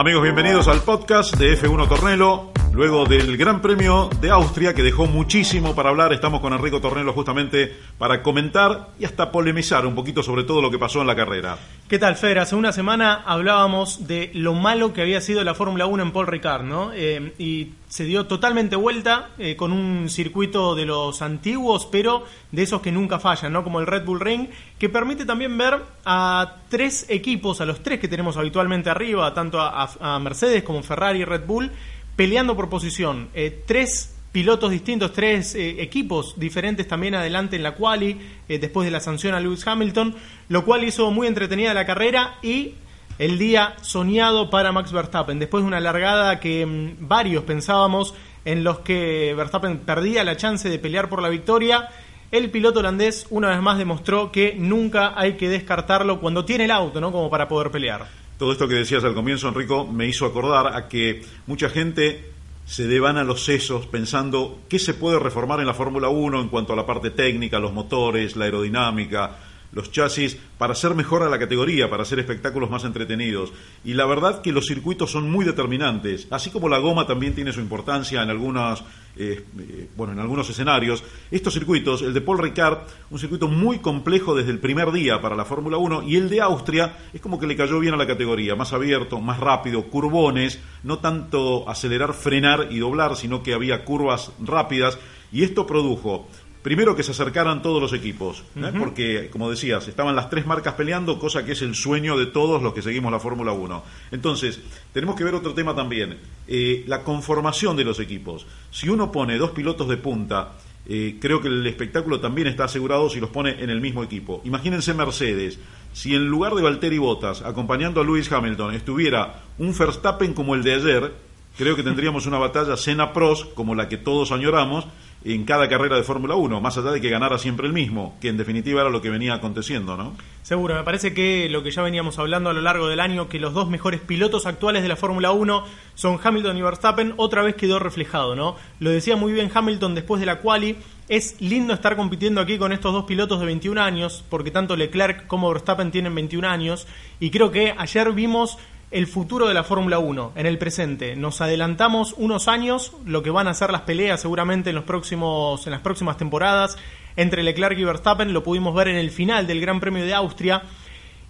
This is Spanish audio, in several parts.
Amigos, bienvenidos al podcast de F1 Tornelo. Luego del Gran Premio de Austria, que dejó muchísimo para hablar, estamos con Enrico Tornelo justamente para comentar y hasta polemizar un poquito sobre todo lo que pasó en la carrera. ¿Qué tal, Fer? Hace una semana hablábamos de lo malo que había sido la Fórmula 1 en Paul Ricard, ¿no? Eh, y se dio totalmente vuelta eh, con un circuito de los antiguos, pero de esos que nunca fallan, ¿no? Como el Red Bull Ring, que permite también ver a tres equipos, a los tres que tenemos habitualmente arriba, tanto a, a Mercedes como Ferrari y Red Bull, peleando por posición. Eh, tres pilotos distintos, tres eh, equipos diferentes también adelante en la quali, eh, después de la sanción a Lewis Hamilton, lo cual hizo muy entretenida la carrera y el día soñado para Max Verstappen, después de una largada que mm, varios pensábamos en los que Verstappen perdía la chance de pelear por la victoria. El piloto holandés una vez más demostró que nunca hay que descartarlo cuando tiene el auto, ¿no? Como para poder pelear. Todo esto que decías al comienzo, Enrico, me hizo acordar a que mucha gente se devana los sesos pensando qué se puede reformar en la Fórmula 1 en cuanto a la parte técnica, los motores, la aerodinámica, los chasis para hacer mejor a la categoría, para hacer espectáculos más entretenidos. Y la verdad que los circuitos son muy determinantes, así como la goma también tiene su importancia en algunas, eh, eh, bueno, en algunos escenarios. Estos circuitos, el de Paul Ricard, un circuito muy complejo desde el primer día para la Fórmula 1, y el de Austria es como que le cayó bien a la categoría, más abierto, más rápido, curvones, no tanto acelerar, frenar y doblar, sino que había curvas rápidas, y esto produjo Primero que se acercaran todos los equipos, ¿eh? porque, como decías, estaban las tres marcas peleando, cosa que es el sueño de todos los que seguimos la Fórmula 1. Entonces, tenemos que ver otro tema también, eh, la conformación de los equipos. Si uno pone dos pilotos de punta, eh, creo que el espectáculo también está asegurado si los pone en el mismo equipo. Imagínense Mercedes, si en lugar de Valtteri Bottas, acompañando a Lewis Hamilton, estuviera un Verstappen como el de ayer, creo que tendríamos una batalla Senna-Pros como la que todos añoramos, en cada carrera de Fórmula 1, más allá de que ganara siempre el mismo, que en definitiva era lo que venía aconteciendo, ¿no? Seguro, me parece que lo que ya veníamos hablando a lo largo del año, que los dos mejores pilotos actuales de la Fórmula 1 son Hamilton y Verstappen, otra vez quedó reflejado, ¿no? Lo decía muy bien Hamilton después de la quali, es lindo estar compitiendo aquí con estos dos pilotos de 21 años, porque tanto Leclerc como Verstappen tienen 21 años, y creo que ayer vimos el futuro de la Fórmula 1 en el presente. Nos adelantamos unos años, lo que van a ser las peleas seguramente en, los próximos, en las próximas temporadas entre Leclerc y Verstappen, lo pudimos ver en el final del Gran Premio de Austria,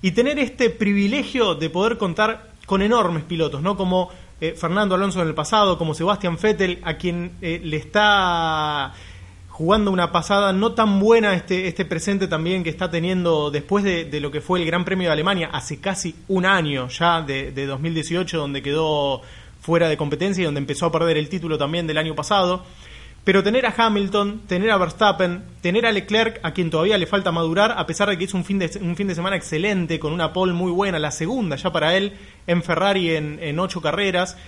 y tener este privilegio de poder contar con enormes pilotos, ¿no? Como eh, Fernando Alonso en el pasado, como Sebastian Vettel, a quien eh, le está jugando una pasada no tan buena este, este presente también que está teniendo después de, lo que fue el Gran Premio de Alemania hace casi un año ya de, 2018 donde quedó fuera de competencia y donde empezó a perder el título también del año pasado. Pero tener a Hamilton, tener a Verstappen, tener a Leclerc, a quien todavía le falta madurar, a pesar de que es un fin de, un fin de semana excelente, con una pole muy buena, la segunda ya para él en Ferrari en, en ocho carreras,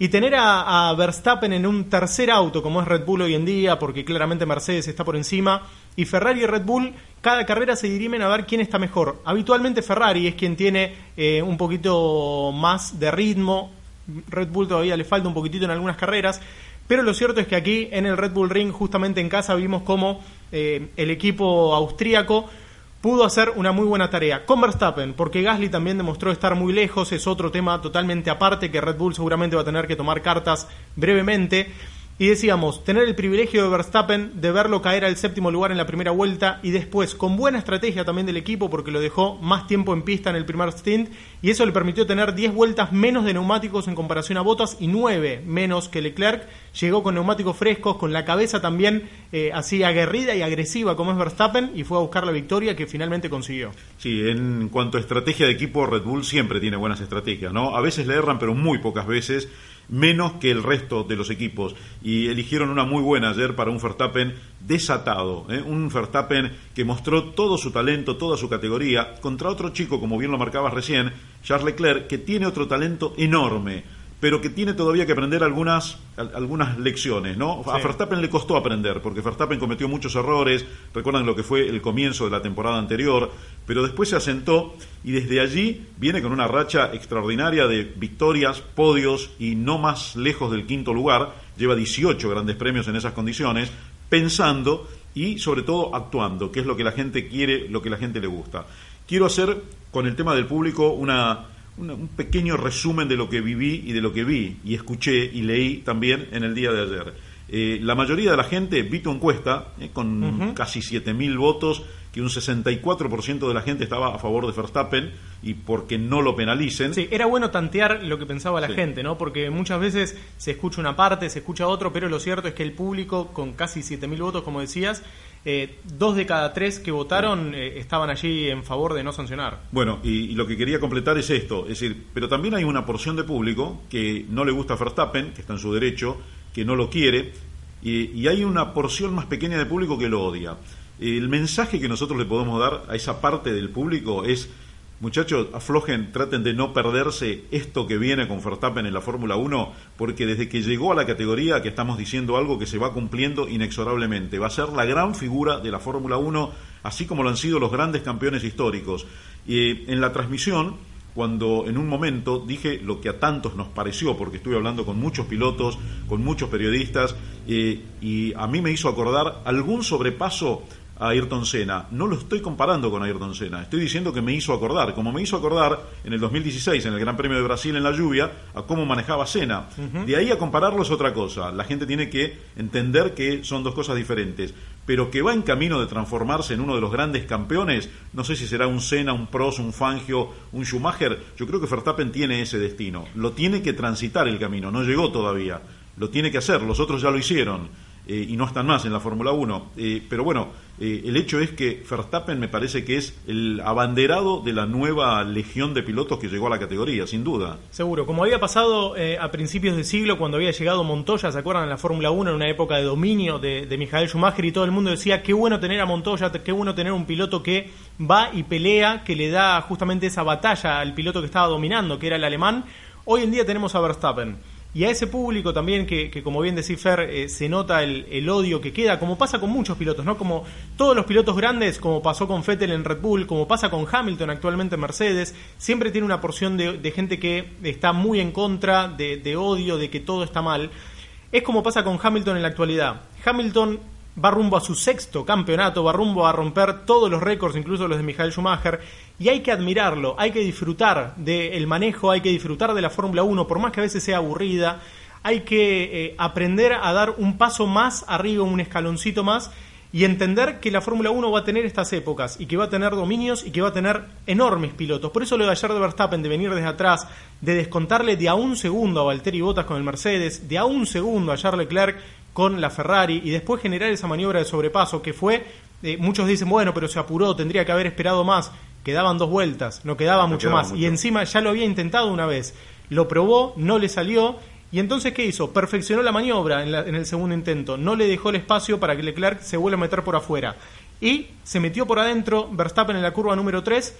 y tener a, Verstappen en un tercer auto, como es Red Bull hoy en día, porque claramente Mercedes está por encima, y Ferrari y Red Bull, cada carrera se dirimen a ver quién está mejor. Habitualmente Ferrari es quien tiene eh, un poquito más de ritmo, Red Bull todavía le falta un poquitito en algunas carreras, pero lo cierto es que aquí en el Red Bull Ring, justamente en casa, vimos cómo eh, el equipo austríaco pudo hacer una muy buena tarea. Con Verstappen, porque Gasly también demostró estar muy lejos, es otro tema totalmente aparte que Red Bull seguramente va a tener que tomar cartas brevemente. Y decíamos, tener el privilegio de Verstappen de verlo caer al séptimo lugar en la primera vuelta y después, con buena estrategia también del equipo, porque lo dejó más tiempo en pista en el primer stint, y eso le permitió tener 10 vueltas menos de neumáticos en comparación a Bottas y 9 menos que Leclerc. Llegó con neumáticos frescos, con la cabeza también eh, así aguerrida y agresiva como es Verstappen, y fue a buscar la victoria que finalmente consiguió. Sí, en cuanto a estrategia de equipo, Red Bull siempre tiene buenas estrategias, ¿no? A veces le erran, pero muy pocas veces menos que el resto de los equipos. Y eligieron una muy buena ayer para un Verstappen desatado, ¿eh? un Verstappen que mostró todo su talento, toda su categoría, contra otro chico, como bien lo marcabas recién, Charles Leclerc, que tiene otro talento enorme pero que tiene todavía que aprender algunas, algunas lecciones, ¿no? A Verstappen le costó aprender, porque Verstappen cometió muchos errores, recuerdan lo que fue el comienzo de la temporada anterior, pero después se asentó y desde allí viene con una racha extraordinaria de victorias, podios y no más lejos del quinto lugar, lleva 18 grandes premios en esas condiciones, pensando y sobre todo actuando, que es lo que la gente quiere, lo que la gente le gusta. Quiero hacer con el tema del público una un pequeño resumen de lo que viví y de lo que vi y escuché y leí también en el día de ayer. Eh, la mayoría de la gente vi tu encuesta eh, con casi 7.000 votos, que un 64% de la gente estaba a favor de Verstappen y porque no lo penalicen. Sí, era bueno tantear lo que pensaba la gente, ¿no? Porque muchas veces se escucha una parte, se escucha otro, pero lo cierto es que el público, con casi 7.000 votos, como decías, eh, dos de cada tres que votaron eh, estaban allí en favor de no sancionar. Bueno, y, lo que quería completar es esto, es decir, pero también hay una porción de público que no le gusta Verstappen, que está en su derecho, que no lo quiere, y, hay una porción más pequeña de público que lo odia. El mensaje que nosotros le podemos dar a esa parte del público es Muchachos, aflojen, traten de no perderse esto que viene con Verstappen en la Fórmula 1, porque desde que llegó a la categoría que estamos diciendo algo que se va cumpliendo inexorablemente. Va a ser la gran figura de la Fórmula 1, así como lo han sido los grandes campeones históricos. Y en la transmisión, cuando en un momento dije lo que a tantos nos pareció, porque estuve hablando con muchos pilotos, con muchos periodistas, eh, y a mí me hizo acordar algún sobrepaso a Ayrton Senna. No lo estoy comparando con Ayrton Senna, estoy diciendo que me hizo acordar, como me hizo acordar en el 2016 en el Gran Premio de Brasil en la lluvia, a cómo manejaba Senna. De ahí a compararlo es otra cosa. La gente tiene que entender que son dos cosas diferentes. Pero que va en camino de transformarse en uno de los grandes campeones, no sé si será un Senna, un Prost, un Fangio, un Schumacher, yo creo que Verstappen tiene ese destino. Lo tiene que transitar el camino, no llegó todavía. Lo tiene que hacer, los otros ya lo hicieron eh, y no están más en la Fórmula 1. Eh, pero bueno, eh, el hecho es que Verstappen me parece que es el abanderado de la nueva legión de pilotos que llegó a la categoría, sin duda. Seguro, como había pasado a principios de siglo cuando había llegado Montoya, ¿se acuerdan? En la Fórmula 1, en una época de dominio de, de Michael Schumacher y todo el mundo decía, qué bueno tener a Montoya, qué bueno tener un piloto que va y pelea, que le da justamente esa batalla al piloto que estaba dominando, que era el alemán. Hoy en día tenemos a Verstappen y a ese público también que, que como bien decís Fer, eh, se nota el, el, odio que queda, como pasa con muchos pilotos, ¿no? Como todos los pilotos grandes, como pasó con Vettel en Red Bull, como pasa con Hamilton actualmente en Mercedes, siempre tiene una porción de, de gente que está muy en contra, de, de odio, de que todo está mal. Es como pasa con Hamilton en la actualidad. Hamilton va rumbo a su sexto campeonato, va rumbo a romper todos los récords, incluso los de Michael Schumacher, y hay que admirarlo, hay que disfrutar del manejo, hay que disfrutar de la Fórmula 1, por más que a veces sea aburrida, hay que eh, aprender a dar un paso más arriba, un escaloncito más, y entender que la Fórmula 1 va a tener estas épocas y que va a tener dominios y que va a tener enormes pilotos. Por eso lo de ayer de Verstappen, de venir desde atrás, de descontarle de a un segundo a Valtteri Bottas con el Mercedes, de a un segundo a Charles Leclerc con la Ferrari y después generar esa maniobra de sobrepaso que fue, eh, muchos dicen, bueno, pero se apuró, tendría que haber esperado más, quedaban dos vueltas, no quedaba mucho más. Y encima ya lo había intentado una vez, lo probó, no le salió. Y entonces ¿qué hizo? Perfeccionó la maniobra en, en el segundo intento, no le dejó el espacio para que Leclerc se vuelva a meter por afuera. Y se metió por adentro Verstappen en la curva número 3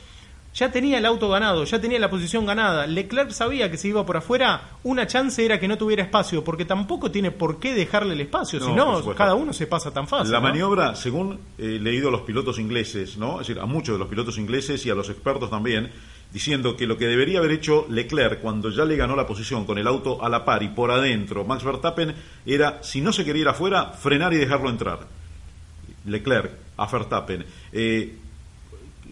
ya tenía el auto ganado, ya tenía la posición ganada. Leclerc sabía que si iba por afuera, una chance era que no tuviera espacio, porque tampoco tiene por qué dejarle el espacio, si no, cada uno se pasa tan fácil. La maniobra, según he leído a los pilotos ingleses, ¿no? es decir, a muchos de los pilotos ingleses y a los expertos también, diciendo que lo que debería haber hecho Leclerc cuando ya le ganó la posición con el auto a la par y por adentro, Max Verstappen, era, si no se quería ir afuera, frenar y dejarlo entrar. Leclerc a Verstappen. Eh,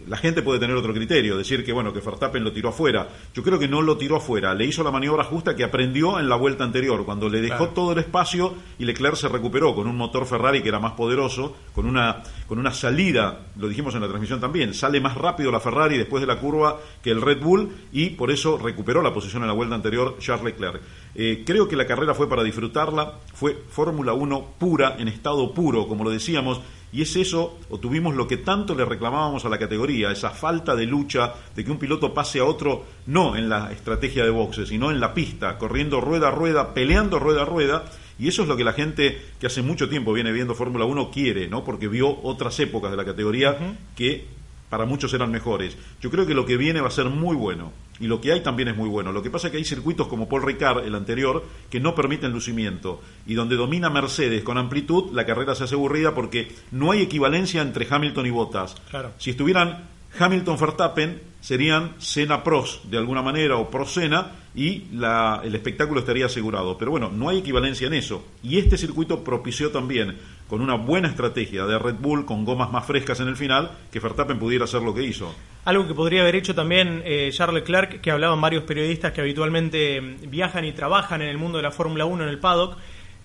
la gente puede tener otro criterio, decir que bueno, que Verstappen lo tiró afuera. Yo creo que no lo tiró afuera, le hizo la maniobra justa que aprendió en la vuelta anterior, cuando le dejó todo el espacio y Leclerc se recuperó con un motor Ferrari que era más poderoso, con una, con una salida, lo dijimos en la transmisión también, sale más rápido la Ferrari después de la curva que el Red Bull y por eso recuperó la posición en la vuelta anterior Charles Leclerc. Eh, creo que la carrera fue para disfrutarla, fue Fórmula 1 pura, en estado puro, como lo decíamos, Y es eso, o tuvimos lo que tanto le reclamábamos a la categoría, esa falta de lucha, de que un piloto pase a otro, no en la estrategia de boxe, sino en la pista, corriendo rueda a rueda, peleando rueda a rueda. Y eso es lo que la gente que hace mucho tiempo viene viendo Fórmula 1 quiere, ¿no? Porque vio otras épocas de la categoría que para muchos eran mejores. Yo creo que lo que viene va a ser muy bueno y lo que hay también es muy bueno. Lo que pasa es que hay circuitos como Paul Ricard, el anterior, que no permiten lucimiento y donde domina Mercedes con amplitud, la carrera se hace aburrida porque no hay equivalencia entre Hamilton y Bottas. Claro. Si estuvieran Hamilton-Verstappen, serían Senna Pros de alguna manera o Pro Senna y la, el espectáculo estaría asegurado. Pero bueno, no hay equivalencia en eso. Y este circuito propició también, con una buena estrategia de Red Bull, con gomas más frescas en el final, que Verstappen pudiera hacer lo que hizo. Algo que podría haber hecho también eh, Charles Leclerc, que hablaban varios periodistas que habitualmente mm, viajan y trabajan en el mundo de la Fórmula 1 en el paddock.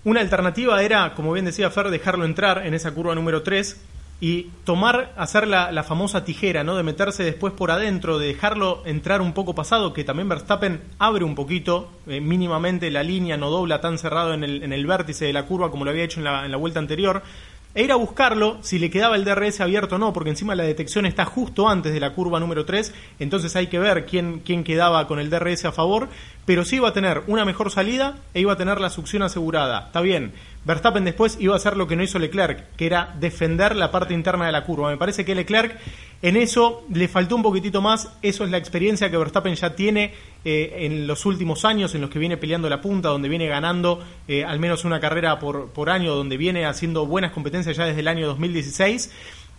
Una alternativa era, como bien decía Fer, dejarlo entrar en esa curva número 3 y tomar, hacer la, la, famosa tijera, ¿no? De meterse después por adentro, de dejarlo entrar un poco pasado, que también Verstappen abre un poquito, eh, mínimamente la línea, no dobla tan cerrado en el, en el vértice de la curva como lo había hecho en la, en la vuelta anterior e ir a buscarlo si le quedaba el DRS abierto o no, porque encima la detección está justo antes de la curva número 3, entonces hay que ver quién, quién quedaba con el DRS a favor, pero sí iba a tener una mejor salida e iba a tener la succión asegurada. Está bien, Verstappen después iba a hacer lo que no hizo Leclerc, que era defender la parte interna de la curva. Me parece que Leclerc en eso le faltó un poquitito más, eso es la experiencia que Verstappen ya tiene eh, en los últimos años, en los que viene peleando la punta, donde viene ganando eh, al menos una carrera por, por año, donde viene haciendo buenas competencias ya desde el año 2016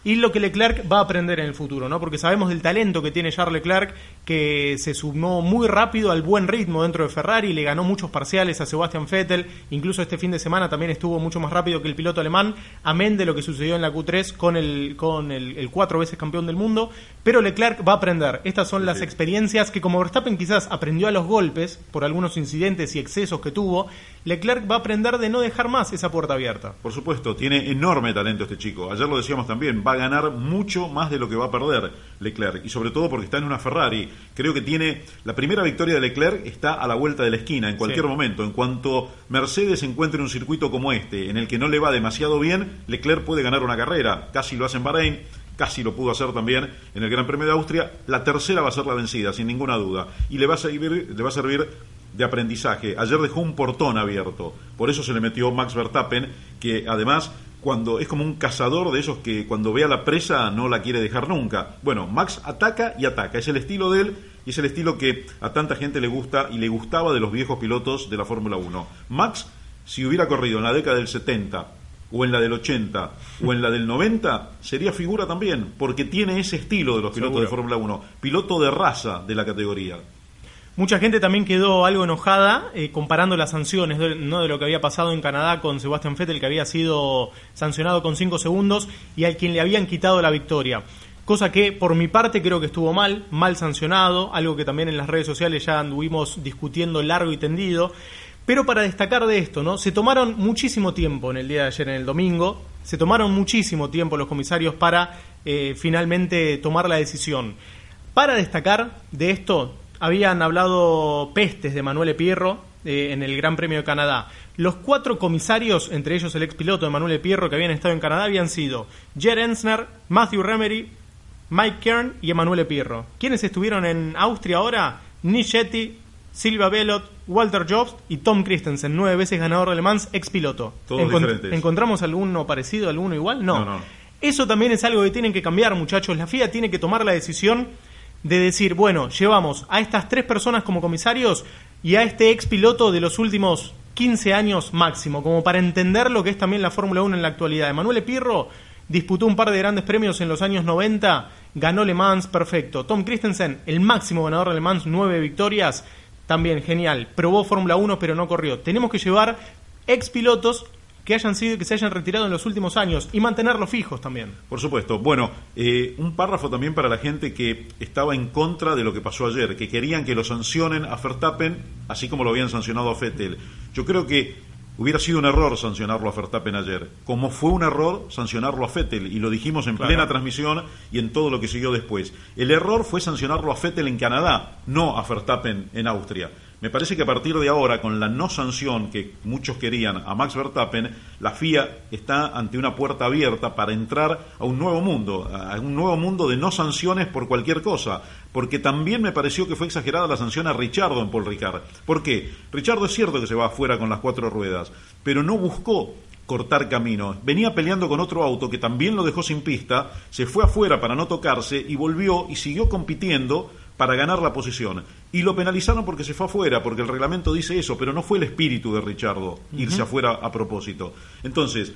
y lo que Leclerc va a aprender en el futuro, ¿no? Porque sabemos del talento que tiene Charles Leclerc, que se sumó muy rápido al buen ritmo dentro de Ferrari, le ganó muchos parciales a Sebastian Vettel, incluso este fin de semana también estuvo mucho más rápido que el piloto alemán, amén de lo que sucedió en la Q3 con el, con el, cuatro veces campeón del mundo, pero Leclerc va a aprender. Estas son las experiencias que como Verstappen quizás aprendió a los golpes por algunos incidentes y excesos que tuvo, Leclerc va a aprender de no dejar más esa puerta abierta. Por supuesto, tiene enorme talento este chico. Ayer lo decíamos también, va a ganar mucho más de lo que va a perder Leclerc. Y sobre todo porque está en una Ferrari. Creo que tiene la primera victoria de Leclerc está a la vuelta de la esquina en cualquier sí. momento. En cuanto Mercedes encuentre un circuito como este, en el que no le va demasiado bien, Leclerc puede ganar una carrera. Casi lo hace en Bahrein casi lo pudo hacer también en el Gran Premio de Austria. La tercera va a ser la vencida, sin ninguna duda. Y le va a servir, le va a servir de aprendizaje. Ayer dejó un portón abierto, por eso se le metió Max Verstappen, que además cuando es como un cazador de esos que cuando ve a la presa no la quiere dejar nunca. Bueno, Max ataca y ataca, es el estilo de él y es el estilo que a tanta gente le gusta y le gustaba de los viejos pilotos de la Fórmula 1. Max, si hubiera corrido en la década del 70 o en la del 80 o en la del 90, sería figura también, porque tiene ese estilo de los pilotos Seguro. de Fórmula 1, piloto de raza de la categoría. Mucha gente también quedó algo enojada eh, comparando las sanciones, de, no de lo que había pasado en Canadá con Sebastian Vettel, que había sido sancionado con 5 segundos, y al quien le habían quitado la victoria. Cosa que por mi parte creo que estuvo mal, mal sancionado, algo que también en las redes sociales ya anduvimos discutiendo largo y tendido. Pero para destacar de esto, ¿no? Se tomaron muchísimo tiempo en el día de ayer, en el domingo, se tomaron muchísimo tiempo los comisarios para eh, finalmente tomar la decisión. Para destacar de esto, habían hablado pestes de Manuel Pierro eh, en el Gran Premio de Canadá. Los cuatro comisarios, entre ellos el ex piloto de Manuel Pierro que habían estado en Canadá, habían sido Jer Ensner, Matthew Remery, Mike Kern y Emanuele Pierro. ¿Quiénes estuvieron en Austria ahora? Nichetti, Silvia Bellot, Walter Jobs y Tom Christensen, nueve veces ganador de Le Mans, ex piloto. Todos Encont diferentes. ¿Encontramos alguno parecido, alguno igual? No. No, no. Eso también es algo que tienen que cambiar, muchachos. La FIA tiene que tomar la decisión de decir, bueno, llevamos a estas tres personas como comisarios y a este ex piloto de los últimos 15 años máximo, como para entender lo que es también la Fórmula 1 en la actualidad. Emanuele Pirro disputó un par de grandes premios en los años 90, ganó Le Mans, perfecto. Tom Christensen, el máximo ganador de Le Mans, nueve victorias, también genial. Probó Fórmula 1 pero no corrió. Tenemos que llevar ex pilotos que hayan sido que se hayan retirado en los últimos años y mantenerlos fijos también. Por supuesto. Bueno, eh, un párrafo también para la gente que estaba en contra de lo que pasó ayer, que querían que lo sancionen a Verstappen, así como lo habían sancionado a Vettel. Yo creo que hubiera sido un error sancionarlo a Verstappen ayer, como fue un error sancionarlo a Vettel, y lo dijimos en claro. plena transmisión y en todo lo que siguió después. El error fue sancionarlo a Vettel en Canadá, no a Verstappen en Austria. Me parece que a partir de ahora, con la no sanción que muchos querían a Max Verstappen, la FIA está ante una puerta abierta para entrar a un nuevo mundo, a un nuevo mundo de no sanciones por cualquier cosa. Porque también me pareció que fue exagerada la sanción a Richardo en Paul Ricard. ¿Por qué? Richardo es cierto que se va afuera con las cuatro ruedas, pero no buscó cortar camino. Venía peleando con otro auto que también lo dejó sin pista, se fue afuera para no tocarse y volvió y siguió compitiendo para ganar la posición. Y lo penalizaron porque se fue afuera, porque el reglamento dice eso, pero no fue el espíritu de Richardo irse afuera a propósito. Entonces,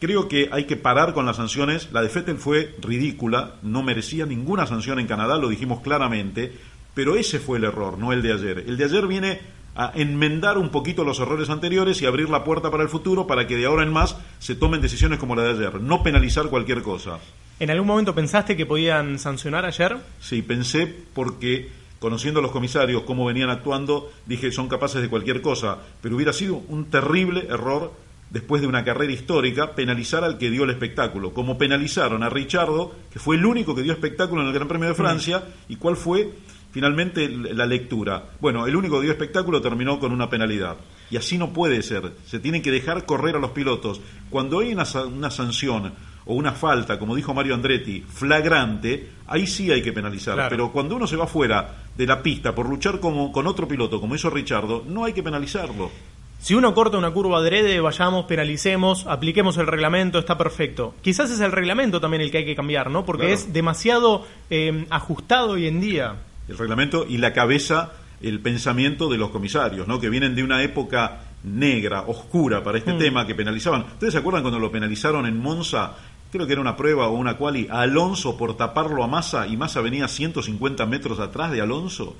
creo que hay que parar con las sanciones. La de Fettel fue ridícula, no merecía ninguna sanción en Canadá, lo dijimos claramente, pero ese fue el error, no el de ayer. El de ayer viene a enmendar un poquito los errores anteriores y abrir la puerta para el futuro para que de ahora en más se tomen decisiones como la de ayer, no penalizar cualquier cosa. ¿En algún momento pensaste que podían sancionar ayer? Sí, pensé porque conociendo a los comisarios cómo venían actuando, dije son capaces de cualquier cosa, pero hubiera sido un terrible error después de una carrera histórica penalizar al que dio el espectáculo, como penalizaron a Richardo, que fue el único que dio espectáculo en el Gran Premio de Francia, y cuál fue Finalmente, la lectura. Bueno, el único dio espectáculo terminó con una penalidad. Y así no puede ser. Se tienen que dejar correr a los pilotos. Cuando hay una, sanción o una falta, como dijo Mario Andretti, flagrante, ahí sí hay que penalizar. Pero cuando uno se va fuera de la pista por luchar como, con otro piloto, como hizo Richardo, no hay que penalizarlo. Si uno corta una curva adrede, vayamos, penalicemos, apliquemos el reglamento, está perfecto. Quizás es el reglamento también el que hay que cambiar, ¿no? Porque es demasiado eh, ajustado hoy en día el reglamento y la cabeza, el pensamiento de los comisarios, ¿no? que vienen de una época negra, oscura para este mm. tema, que penalizaban. ¿Ustedes se acuerdan cuando lo penalizaron en Monza creo que era una prueba o una quali, a Alonso por taparlo a Massa y Massa venía 150 metros atrás de Alonso.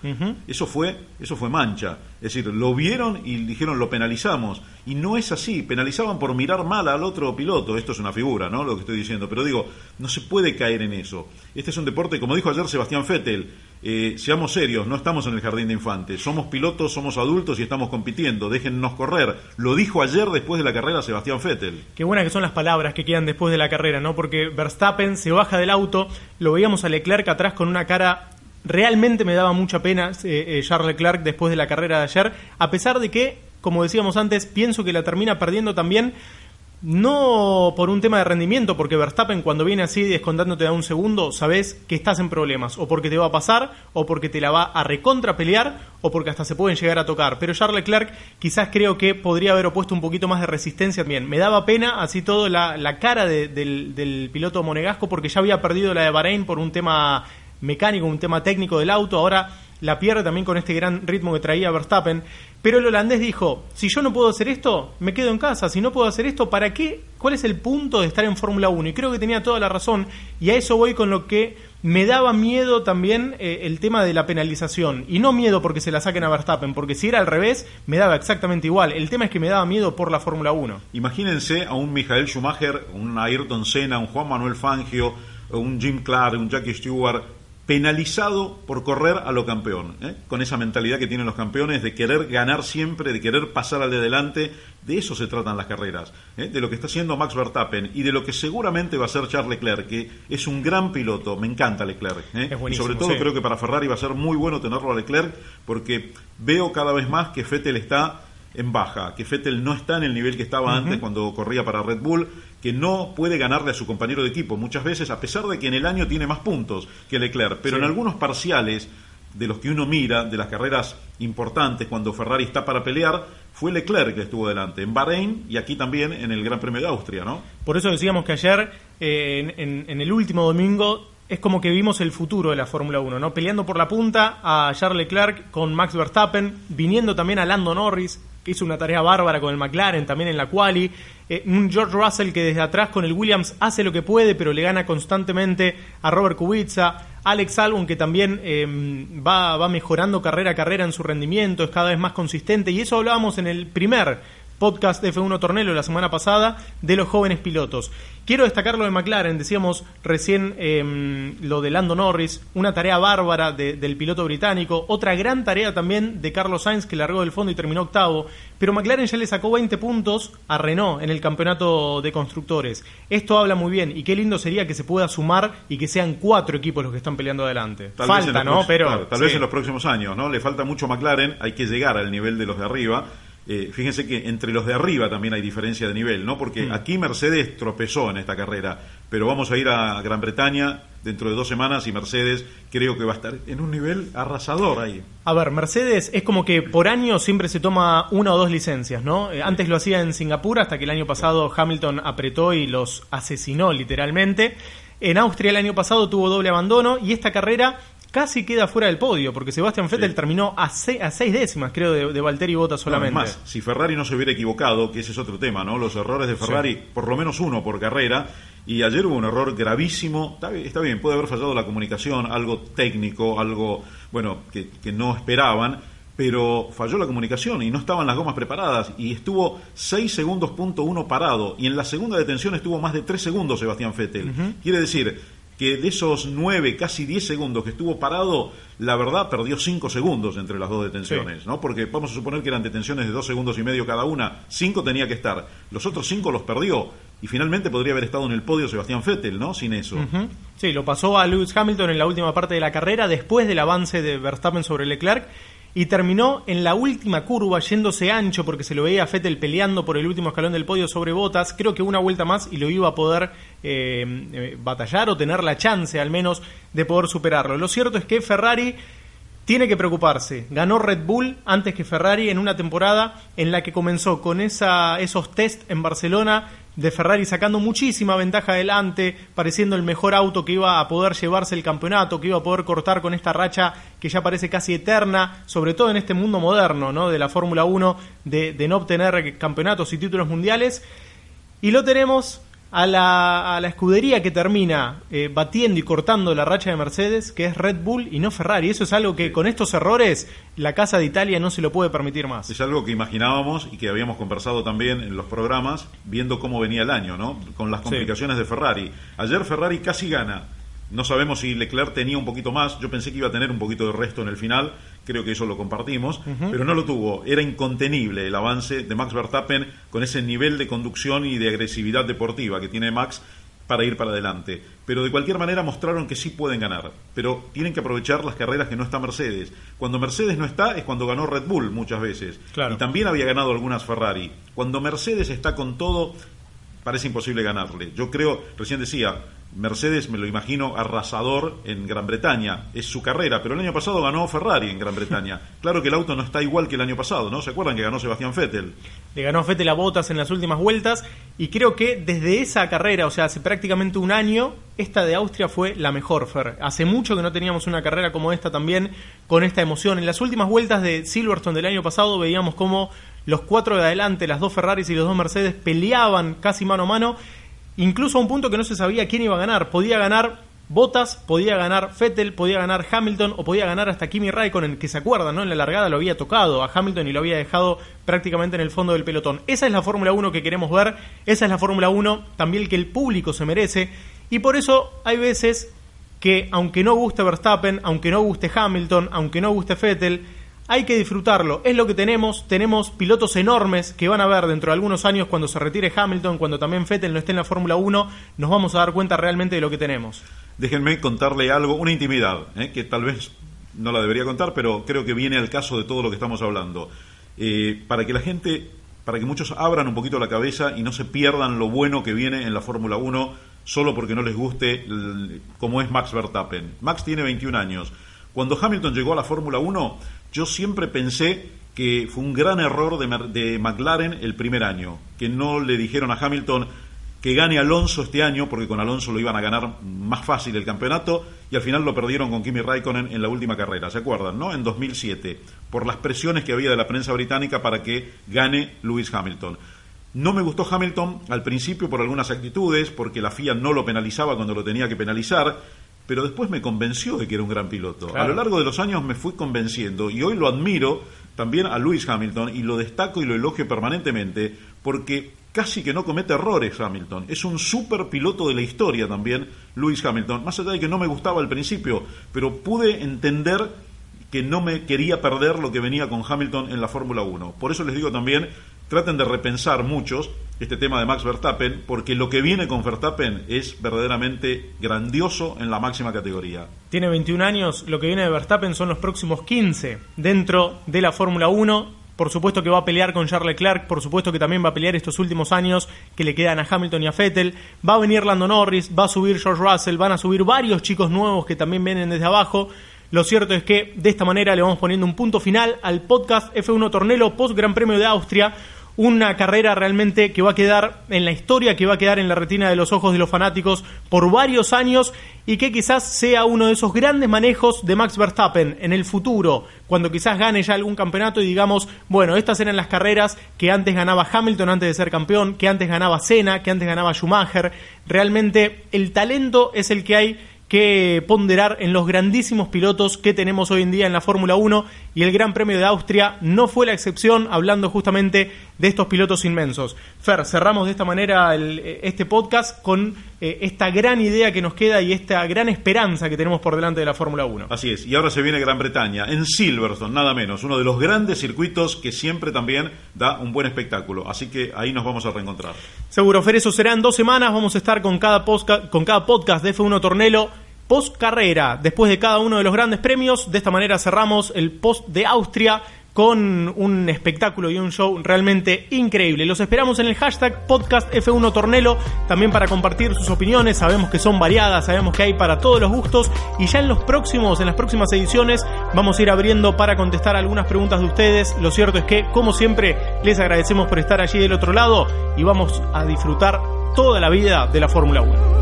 Eso fue eso fue mancha. Es decir, lo vieron y dijeron lo penalizamos. Y no es así, penalizaban por mirar mal al otro piloto. Esto es una figura, ¿no? Lo que estoy diciendo. Pero digo, no se puede caer en eso. Este es un deporte, como dijo ayer Sebastián Vettel, eh, seamos serios, no estamos en el jardín de infantes. Somos pilotos, somos adultos y estamos compitiendo. Déjennos correr. Lo dijo ayer después de la carrera Sebastián Vettel. Qué buenas que son las palabras que quedan después de la carrera ¿no? Porque Verstappen se baja del auto, lo veíamos a Leclerc atrás con una cara realmente me daba mucha pena eh, eh, Charles Leclerc después de la carrera de ayer, a pesar de que, como decíamos antes, pienso que la termina perdiendo también no por un tema de rendimiento, porque Verstappen cuando viene así descontándote a un segundo, sabes que estás en problemas, o porque te va a pasar, o porque te la va a recontra pelear, o porque hasta se pueden llegar a tocar. Pero Charles Leclerc quizás creo que podría haber opuesto un poquito más de resistencia también. Me daba pena así todo la, cara del, del, piloto monegasco, porque ya había perdido la de Bahrein por un tema mecánico, un tema técnico del auto, ahora la pierde también con este gran ritmo que traía Verstappen. Pero el holandés dijo, si yo no puedo hacer esto, me quedo en casa, si no puedo hacer esto, ¿para qué? ¿Cuál es el punto de estar en Fórmula 1? Y creo que tenía toda la razón, y a eso voy con lo que me daba miedo también eh, el tema de la penalización. Y no miedo porque se la saquen a Verstappen, porque si era al revés, me daba exactamente igual. El tema es que me daba miedo por la Fórmula 1. Imagínense a un Michael Schumacher, un Ayrton Senna, un Juan Manuel Fangio, un Jim Clark, un Jackie Stewart, penalizado por correr a lo campeón, ¿eh? con esa mentalidad que tienen los campeones de querer ganar siempre, de querer pasar al de delante, de eso se tratan las carreras, ¿eh? de lo que está haciendo Max Verstappen y de lo que seguramente va a ser Charles Leclerc, que es un gran piloto, me encanta Leclerc, ¿eh? y sobre todo creo que para Ferrari va a ser muy bueno tenerlo a Leclerc, porque veo cada vez más que Fettel está en baja, que Fettel no está en el nivel que estaba antes cuando corría para Red Bull, que no puede ganarle a su compañero de equipo muchas veces, a pesar de que en el año tiene más puntos que Leclerc, pero en algunos parciales de los que uno mira, de las carreras importantes, cuando Ferrari está para pelear, fue Leclerc que estuvo delante, en Bahrein y aquí también en el Gran Premio de Austria, ¿no? Por eso decíamos que ayer, eh, en, el último domingo, es como que vimos el futuro de la Fórmula 1, ¿no? Peleando por la punta a Charles Leclerc con Max Verstappen, viniendo también a Lando Norris, que hizo una tarea bárbara con el McLaren, también en la quali. Eh, un George Russell que desde atrás con el Williams hace lo que puede, pero le gana constantemente a Robert Kubica. Alex Albon que también em, va, va mejorando carrera a carrera en su rendimiento, es cada vez más consistente. Y eso hablábamos en el primer podcast de F1 Tornelo la semana pasada de los jóvenes pilotos. Quiero destacar lo de McLaren, decíamos recién em, lo de Lando Norris, una tarea bárbara del piloto británico, otra gran tarea también de Carlos Sainz que largó del fondo y terminó octavo, pero McLaren ya le sacó 20 puntos a Renault en el campeonato de constructores. Esto habla muy bien y qué lindo sería que se pueda sumar y que sean cuatro equipos los que están peleando adelante. falta, ¿no? Pero tal vez en los próximos años, ¿no? Le falta mucho a McLaren, hay que llegar al nivel de los de arriba eh, fíjense que entre los de arriba también hay diferencia de nivel, ¿no? Porque mm. aquí Mercedes tropezó en esta carrera, pero vamos a ir a Gran Bretaña dentro de dos semanas y Mercedes creo que va a estar en un nivel arrasador ahí. A ver, Mercedes es como que por año siempre se toma una o dos licencias, ¿no? Eh, antes lo hacía en Singapur hasta que el año pasado Hamilton apretó y los asesinó literalmente. En Austria el año pasado tuvo doble abandono y esta carrera casi queda fuera del podio, porque Sebastián Vettel terminó a, a, seis décimas, creo, de, de Valtteri Bottas solamente. más, si Ferrari no se hubiera equivocado, que ese es otro tema, ¿no? Los errores de Ferrari, por lo menos uno por carrera, y ayer hubo un error gravísimo. Está bien, puede haber fallado la comunicación, algo técnico, algo, bueno, que, que no esperaban, pero falló la comunicación y no estaban las gomas preparadas y estuvo 6 segundos punto uno parado y en la segunda detención estuvo más de 3 segundos Sebastián Vettel. Quiere decir, que de esos 9, casi 10 segundos que estuvo parado, la verdad perdió 5 segundos entre las dos detenciones, ¿no? Porque vamos a suponer que eran detenciones de 2 segundos y medio cada una, 5 tenía que estar, los otros 5 los perdió y finalmente podría haber estado en el podio Sebastián Vettel, ¿no? Sin eso. Sí, lo pasó a Lewis Hamilton en la última parte de la carrera después del avance de Verstappen sobre Leclerc y terminó en la última curva yéndose ancho porque se lo veía a Fettel peleando por el último escalón del podio sobre Botas. Creo que una vuelta más y lo iba a poder eh, eh, batallar o tener la chance al menos de poder superarlo. Lo cierto es que Ferrari tiene que preocuparse. Ganó Red Bull antes que Ferrari en una temporada en la que comenzó con esa, esos test en Barcelona de Ferrari sacando muchísima ventaja adelante, pareciendo el mejor auto que iba a poder llevarse el campeonato, que iba a poder cortar con esta racha que ya parece casi eterna, sobre todo en este mundo moderno ¿no? de la Fórmula 1, de, de no obtener campeonatos y títulos mundiales. Y lo tenemos a la, a la escudería que termina eh, batiendo y cortando la racha de Mercedes, que es Red Bull y no Ferrari. Eso es algo que con estos errores la Casa de Italia no se lo puede permitir más. Es algo que imaginábamos y que habíamos conversado también en los programas, viendo cómo venía el año, ¿no? Con las complicaciones de Ferrari. Ayer Ferrari casi gana no sabemos si Leclerc tenía un poquito más. Yo pensé que iba a tener un poquito de resto en el final. Creo que eso lo compartimos. Pero no lo tuvo. Era incontenible el avance de Max Verstappen con ese nivel de conducción y de agresividad deportiva que tiene Max para ir para adelante. Pero de cualquier manera mostraron que sí pueden ganar. Pero tienen que aprovechar las carreras que no está Mercedes. Cuando Mercedes no está es cuando ganó Red Bull muchas veces. Y también había ganado algunas Ferrari. Cuando Mercedes está con todo, parece imposible ganarle. Yo creo, recién decía, Mercedes me lo imagino arrasador en Gran Bretaña, es su carrera, pero el año pasado ganó Ferrari en Gran Bretaña. Claro que el auto no está igual que el año pasado, ¿no? ¿Se acuerdan que ganó Sebastián Vettel? Le ganó Vettel a Botas en las últimas vueltas y creo que desde esa carrera, o sea, hace prácticamente un año, esta de Austria fue la mejor, Fer. Hace mucho que no teníamos una carrera como esta también, con esta emoción. En las últimas vueltas de Silverstone del año pasado veíamos cómo los cuatro de adelante, las dos Ferraris y los dos Mercedes peleaban casi mano a mano incluso a un punto que no se sabía quién iba a ganar. Podía ganar Bottas, podía ganar Vettel, podía ganar Hamilton o podía ganar hasta Kimi Raikkonen, que se acuerdan, ¿no? En la largada lo había tocado a Hamilton y lo había dejado prácticamente en el fondo del pelotón. Esa es la Fórmula 1 que queremos ver, esa es la Fórmula 1 también que el público se merece y por eso hay veces que aunque no guste Verstappen, aunque no guste Hamilton, aunque no guste Vettel, hay que disfrutarlo, es lo que tenemos, tenemos pilotos enormes que van a ver dentro de algunos años cuando se retire Hamilton, cuando también Vettel no esté en la Fórmula 1, nos vamos a dar cuenta realmente de lo que tenemos. Déjenme contarle algo, una intimidad, ¿eh? que tal vez no la debería contar, pero creo que viene al caso de todo lo que estamos hablando. Eh, para que la gente, para que muchos abran un poquito la cabeza y no se pierdan lo bueno que viene en la Fórmula 1 solo porque no les guste como es Max Verstappen. Max tiene 21 años. Cuando Hamilton llegó a la Fórmula 1, yo siempre pensé que fue un gran error de, McLaren el primer año, que no le dijeron a Hamilton que gane Alonso este año, porque con Alonso lo iban a ganar más fácil el campeonato, y al final lo perdieron con Kimi Raikkonen en la última carrera, ¿se acuerdan? ¿No? En 2007, por las presiones que había de la prensa británica para que gane Lewis Hamilton. No me gustó Hamilton al principio por algunas actitudes, porque la FIA no lo penalizaba cuando lo tenía que penalizar, pero después me convenció de que era un gran piloto. A lo largo de los años me fui convenciendo y hoy lo admiro también a Lewis Hamilton y lo destaco y lo elogio permanentemente porque casi que no comete errores Hamilton. Es un super piloto de la historia también, Lewis Hamilton. Más allá de que no me gustaba al principio, pero pude entender que no me quería perder lo que venía con Hamilton en la Fórmula 1. Por eso les digo también, traten de repensar muchos este tema de Max Verstappen, porque lo que viene con Verstappen es verdaderamente grandioso en la máxima categoría. Tiene 21 años, lo que viene de Verstappen son los próximos 15 dentro de la Fórmula 1 por supuesto que va a pelear con Charles Leclerc, por supuesto que también va a pelear estos últimos años que le quedan a Hamilton y a Vettel, va a venir Lando Norris, va a subir George Russell, van a subir varios chicos nuevos que también vienen desde abajo. Lo cierto es que de esta manera le vamos poniendo un punto final al podcast F1 Tornelo post Gran Premio de Austria una carrera realmente que va a quedar en la historia, que va a quedar en la retina de los ojos de los fanáticos por varios años y que quizás sea uno de esos grandes manejos de Max Verstappen en el futuro, cuando quizás gane ya algún campeonato y digamos, bueno, estas eran las carreras que antes ganaba Hamilton antes de ser campeón, que antes ganaba Senna, que antes ganaba Schumacher. Realmente el talento es el que hay que ponderar en los grandísimos pilotos que tenemos hoy en día en la Fórmula 1 y el Gran Premio de Austria no fue la excepción, hablando justamente de estos pilotos inmensos. Fer, cerramos de esta manera este podcast con eh, esta gran idea que nos queda y esta gran esperanza que tenemos por delante de la Fórmula 1. Así es, y ahora se viene Gran Bretaña, en Silverstone, nada menos, uno de los grandes circuitos que siempre también da un buen espectáculo, así que ahí nos vamos a reencontrar. Seguro, Fer, eso será en dos semanas, vamos a estar con cada, con cada podcast de F1 Tornelo post carrera, después de cada uno de los grandes premios. De esta manera cerramos el post de Austria con un espectáculo y un show realmente increíble. Los esperamos en el hashtag podcast F1 Tornelo, también para compartir sus opiniones. Sabemos que son variadas, sabemos que hay para todos los gustos y ya en los próximos, en las próximas ediciones, vamos a ir abriendo para contestar algunas preguntas de ustedes. Lo cierto es que, como siempre, les agradecemos por estar allí del otro lado y vamos a disfrutar toda la vida de la Fórmula 1.